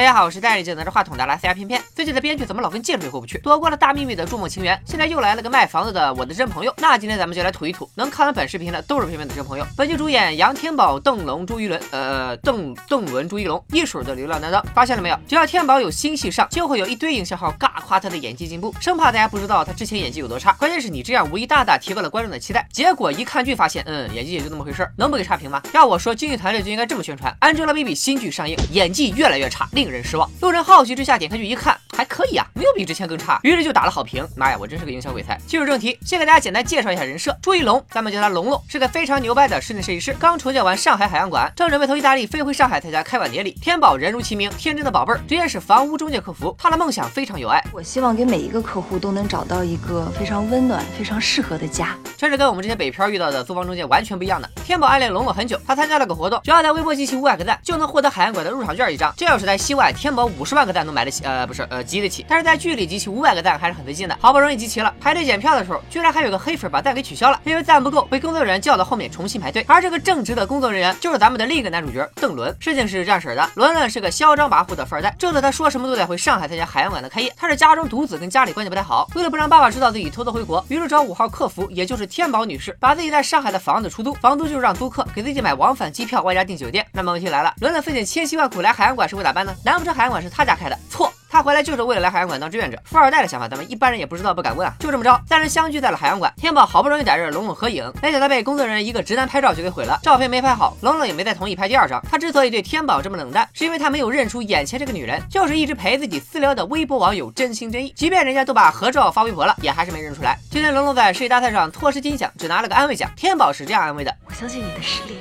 大家好，我是戴着镜拿着话筒的拉斯加片片。最近的编剧怎么老跟建筑过不去？躲过了大秘密的筑梦情缘，现在又来了个卖房子的我的真朋友。那今天咱们就来吐一吐，能看完本视频的都是片片的真朋友。本剧主演杨天宝、邓龙、朱一伦，呃，邓邓伦、朱一龙，一水的流量担当。发现了没有？只要天宝有新戏上，就会有一堆营销号尬夸他的演技进步，生怕大家不知道他之前演技有多差。关键是你这样无疑大大提高了观众的期待。结果一看剧发现，嗯，演技也就那么回事儿，能不给差评吗？要我说，经纪团队就应该这么宣传：Angelababy 新剧上映，演技越来越差，令人失望。路人好奇之下点开去一看，还可以啊，没有比之前更差，于是就打了好评。妈呀，我真是个营销鬼才！进入正题，先给大家简单介绍一下人设：朱一龙，咱们叫他龙龙，是个非常牛掰的室内设计师，刚重建完上海海洋馆，正准备从意大利飞回上海参加开馆典礼。天宝人如其名，天真的宝贝儿，职业是房屋中介客服。他的梦想非常有爱，我希望给每一个客户都能找到一个非常温暖、非常适合的家。这是跟我们这些北漂遇到的租房中介完全不一样的。天宝暗恋龙龙很久，他参加了个活动，只要在微博集齐五百个赞，就能获得海洋馆的入场券一张。这要是在西外，天宝五十万个赞都买得起，呃，不是，呃，集得起。但是在剧里集齐五百个赞还是很费劲的。好不容易集齐了，排队检票的时候，居然还有个黑粉把赞给取消了，因为赞不够，被工作人员叫到后面重新排队。而这个正直的工作人员就是咱们的另一个男主角邓伦。事情是这样式的，伦伦是个嚣张跋扈的富二代，这次他说什么都得回上海参加海洋馆的开业。他是家中独子，跟家里关系不太好，为了不让爸爸知道自己偷偷回国，于是找五号客服，也就是天宝女士，把自己在上海的房子出租，房租就是让租客给自己买往返机票，外加订酒店。那么问题来了，伦伦费尽千辛万苦来海洋馆是为咋办呢？难不成海洋馆是他家开的？错。他回来就是为了来海洋馆当志愿者，富二代的想法咱们一般人也不知道，不敢问啊。就这么着，三人相聚在了海洋馆。天宝好不容易逮着龙龙合影，没想到被工作人员一个直男拍照就给毁了，照片没拍好，龙龙也没再同意拍第二张。他之所以对天宝这么冷淡，是因为他没有认出眼前这个女人就是一直陪自己私聊的微博网友真心真意。即便人家都把合照发微博了，也还是没认出来。今天龙龙在世界大赛上错失金奖，只拿了个安慰奖。天宝是这样安慰的：我相信你的实力，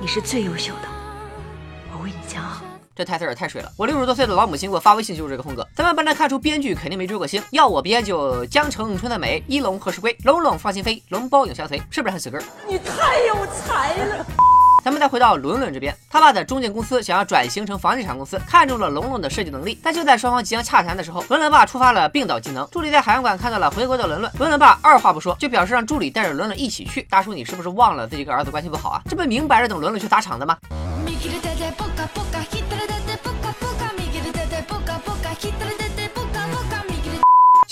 你是最优秀的，我为你骄傲。这台词也太水了！我六十多岁的老母亲给我发微信就是这个风格。咱们不难看出，编剧肯定没追过星。要我编就江城春的美，一龙何时归？龙龙放心飞，龙包永相随，是不是很死根？你太有才了！咱们再回到伦伦这边，他爸的中介公司想要转型成房地产公司，看中了龙龙的设计能力。但就在双方即将洽谈的时候，伦伦爸触发了病倒技能。助理在海洋馆看到了回国的伦伦，伦伦爸二话不说就表示让助理带着伦伦一起去。大叔，你是不是忘了自己跟儿子关系不好啊？这不明摆着等伦伦去砸场子吗？Migri dede poca poca, hitre dede poca poca, migri dede poca poca, hitre dede.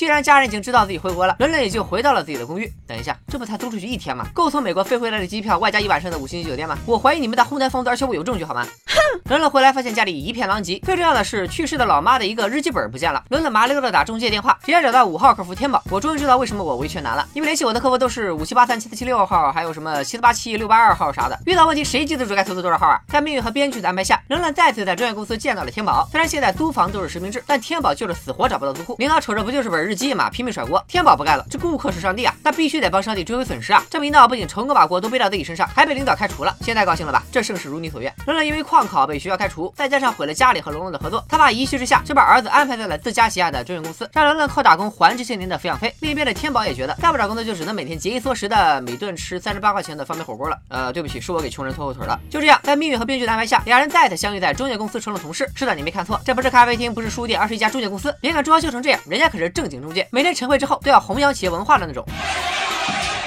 既然家人已经知道自己回国了，伦伦也就回到了自己的公寓。等一下，这不才租出去一天吗？够从美国飞回来的机票，外加一晚上的五星级酒店吗？我怀疑你们在哄抬房子，而且我有证据，好吗？哼！伦伦回来发现家里一片狼藉，最重要的是去世的老妈的一个日记本不见了。伦伦麻溜的打中介电话，直接找到五号客服天宝。我终于知道为什么我维权难了，因为联系我的客服都是五七八三七四七六号，还有什么七四八七六八二号啥的。遇到问题谁记得住该投资多少号啊？在命运和编剧的安排下，伦伦再次在中介公司见到了天宝。虽然现在租房都是实名制，但天宝就是死活找不到租户。领导瞅着不就是本日记嘛？拼命甩锅。天宝不干了，这顾客是上帝啊，那必须得帮上帝追回损失啊！这么一闹，不仅成功把锅都背到自己身上，还被领导开除了。现在高兴了吧？这盛世如你所愿。伦伦因为旷考被学校开除，再加上毁了家里和龙龙的合作，他爸一气之下就把儿子安排在了自家旗下的中介公司，让伦伦靠打工还这些年的抚养费。另一边的天宝也觉得再不找工作就只能每天节衣缩食的每顿吃三十八块钱的方便火锅了。呃，对不起，是我给穷人拖后腿了。就这样，在命运和编剧的安排下，俩人再次相遇在中介公司，成了同事。是的，你没看错，这不是咖啡厅，不是书店，而是一家中介公司。别看装修成这样，人家可是正经中介，每天晨会之后都要弘扬企业文化的那种。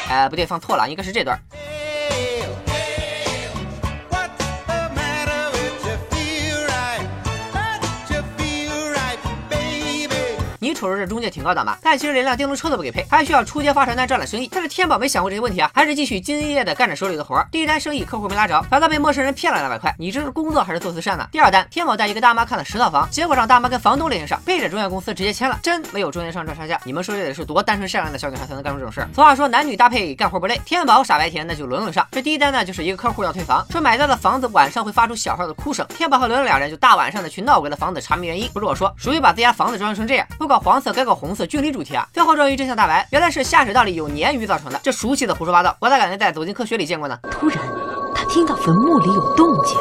哎，不对，放错了，应该是这段。瞅着这中介挺高档吧？但其实连辆电动车都不给配，还需要出街发传单赚揽生意。但是天宝没想过这些问题啊，还是继续兢兢业业的干着手里的活。第一单生意客户没拉着，反倒被陌生人骗了两百块。你这是工作还是做慈善呢？第二单，天宝带一个大妈看了十套房，结果让大妈跟房东联系上，背着中介公司直接签了。真没有中间商赚差价。你们说这得是多单纯善良的小女孩才能干出这种事？俗话说男女搭配干活不累，天宝傻白甜那就轮轮上。这第一单呢，就是一个客户要退房，说买到的房子晚上会发出小号的哭声。天宝和伦伦两人就大晚上的去闹鬼的房子查明原因。不是我说，属于把自家房子装修成这样，不搞黄色跟个红。色。距离主题啊，最后终于真相大白，原来是下水道里有鲶鱼造成的。这熟悉的胡说八道，我咋感觉在《走进科学》里见过呢？突然，他听到坟墓里有动静。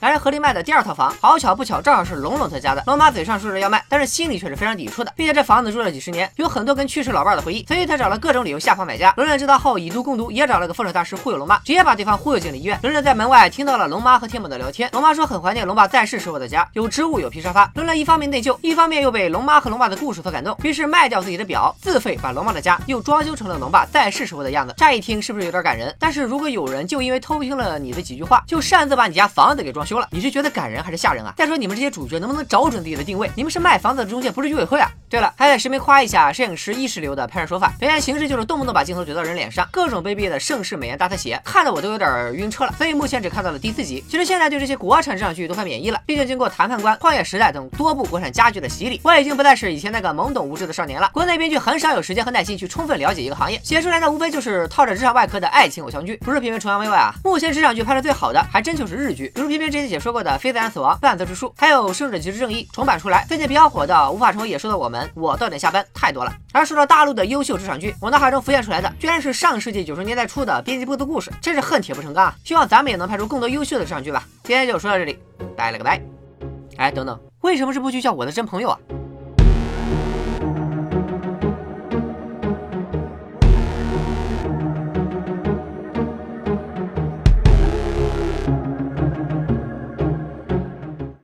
两人合力卖的第二套房，好巧不巧，正好是龙龙他家的。龙妈嘴上说着要卖，但是心里却是非常抵触的。并且这房子住了几十年，有很多跟去世老伴的回忆，所以他找了各种理由吓跑买家。伦伦知道后以毒攻毒，也找了个风水大师忽悠龙妈，直接把对方忽悠进了医院。伦伦在门外听到了龙妈和天母的聊天，龙妈说很怀念龙爸在世时候的家，有植物，有皮沙发。伦伦一方面内疚，一方面又被龙妈和龙爸的故事所感动，于是卖掉自己的表，自费把龙妈的家又装修成了龙爸在世时候的样子。乍一听是不是有点感人？但是如果有人就因为偷听了你的几句话，就擅自把你家房子给装修。修了，你是觉得感人还是吓人啊？再说你们这些主角能不能找准自己的定位？你们是卖房子的中介，不是居委会啊！对了，还得实名夸一下摄影师意识流的拍摄手法，表现形式就是动不动把镜头怼到人脸上，各种卑鄙的盛世美颜大特写，看得我都有点晕车了。所以目前只看到了第四集。其实现在对这些国产职场剧都快免疫了，毕竟经过谈判官、旷野时代等多部国产佳剧的洗礼，我已经不再是以前那个懵懂无知的少年了。国内编剧很少有时间和耐心去充分了解一个行业，写出来的无非就是套着职场外壳的爱情偶像剧，不是批评崇洋媚外啊。目前职场剧拍的最好的还真就是日剧，比如偏偏之前解说过的《非自然死亡》《半泽直树》，还有《胜者即是正义》重版出来，最近比较火的《无法成为野兽的我们》，我到点下班太多了。而说到大陆的优秀职场剧，我脑海中浮现出来的居然是上世纪九十年代初的编辑部的故事，真是恨铁不成钢啊！希望咱们也能拍出更多优秀的职场剧吧。今天就说到这里，拜了个拜。哎，等等，为什么这部剧叫《我的真朋友》啊？